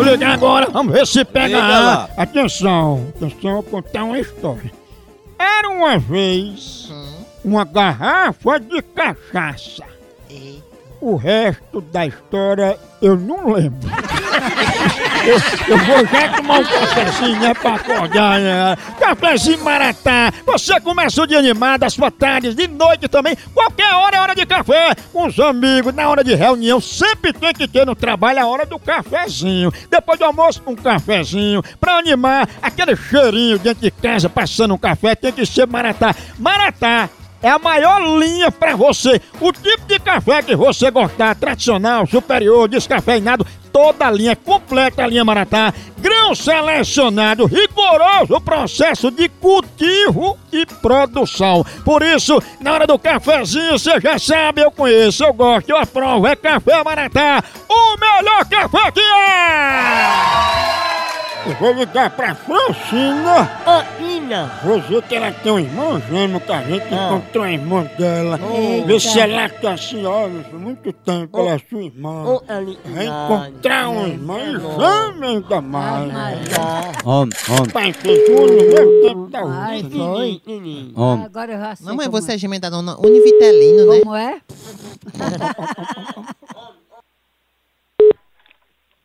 Vou ligar agora, vamos ver se pega. Liga lá. Atenção, atenção, vou contar uma história. Era uma vez uma garrafa de cachaça. O resto da história eu não lembro. Eu, vou já tomar um cafezinho, né, pra acordar, né? Cafezinho maratá. Você começa o dia animado, as sua tarde, de noite também. Qualquer hora é hora de café. Com os amigos, na hora de reunião, sempre tem que ter no trabalho a hora do cafezinho. Depois do almoço, um cafezinho. Pra animar, aquele cheirinho dentro de casa, passando um café, tem que ser maratá. Maratá é a maior linha pra você. O tipo de café que você gostar, tradicional, superior, descafeinado, toda a linha, completa a linha Maratá. Grão selecionado, rigoroso processo de cultivo e produção. Por isso, na hora do cafezinho, você já sabe, eu conheço, eu gosto, eu aprovo. É Café Maratá, o melhor café que é! Eu vou ligar pra Francina. Ô, Ina! Vou dizer que ela tem um irmão gêmeo que a gente Ah. encontrou a irmã dela. Eita. Vê se ela que a senhora, há muito tempo, ela é sua irmã. Ô, ali. Vai encontrar uma irmã e chama ainda mais. Homem, homem, Pai fez um no mesmo tempo da Ai, outra. foi. homem. Agora eu já sei Mamãe, você é gemenda da dona Univitelino, né? Como é?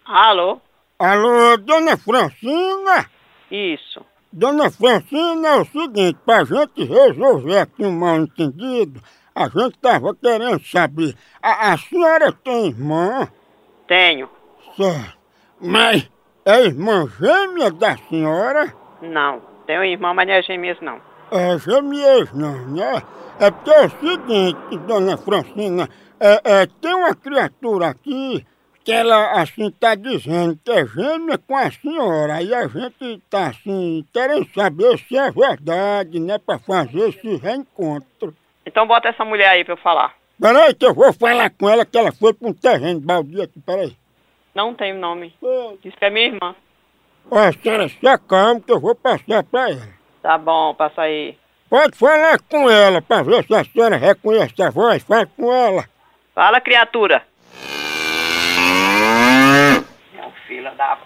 Alô? Alô, dona Francina? Isso. Dona Francina, é o seguinte, pra gente resolver aqui um mal entendido, a gente tava querendo saber, a, a senhora tem irmã? Tenho. Certo. Mas é irmã gêmea da senhora? Não. Tenho irmã, mas não é gêmeas, não. É gêmeas não, né? É porque é o seguinte, dona Francina, é, é, tem uma criatura aqui que ela, assim, tá dizendo que é gêmea com a senhora. Aí a gente tá, assim, querendo saber se é verdade, né? Pra fazer esse reencontro. Então bota essa mulher aí pra eu falar. Peraí que eu vou falar com ela que ela foi pra um terreno baldio aqui, peraí. Não tenho nome. Diz que é minha irmã. Ó, a senhora se acalma que eu vou passar pra ela. Tá bom, passa aí. Pode falar com ela pra ver se a senhora reconhece a voz. Fala com ela. Fala, criatura. Filho da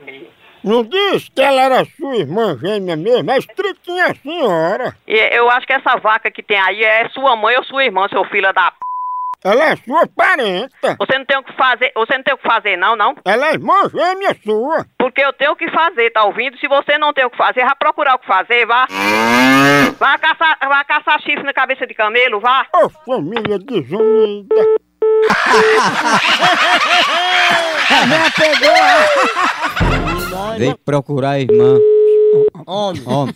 p... Não disse que ela era sua irmã gêmea mesmo, é estritinha a senhora. E eu acho que essa vaca que tem aí é sua mãe ou sua irmã, seu filho da p... Ela é sua parenta. Você não tem o que fazer, você não tem o que fazer não, não? Ela é irmã gêmea sua. Porque eu tenho o que fazer, tá ouvindo? Se você não tem o que fazer, vá procurar o que fazer, vá. Vá caçar, vá caçar chifre na cabeça de camelo, vá. Ô família desunida. Já pegou! Vem procurar a irmã. Homem. Homem.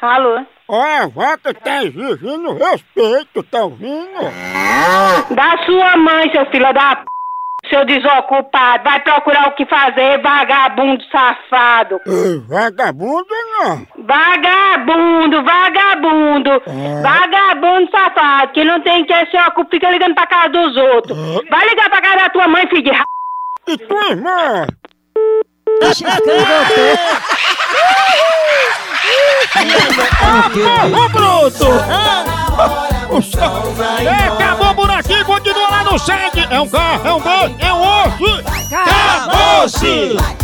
Alô? Ó, a vaca tá exigindo respeito, tá ouvindo? Da sua mãe, seu filho da p... Seu desocupado, vai procurar o que fazer, vagabundo safado. Ei, vagabundo Vagabundo, vagabundo, vagabundo safado, que não tem quem se ocupa, fica ligando pra casa dos outros. Vai ligar pra casa da tua mãe, filho de ra... E tua irmã? Ô, bruto! É, acabou por aqui, continua lá no site. É um K, é um B, é um osso. Acabou-se!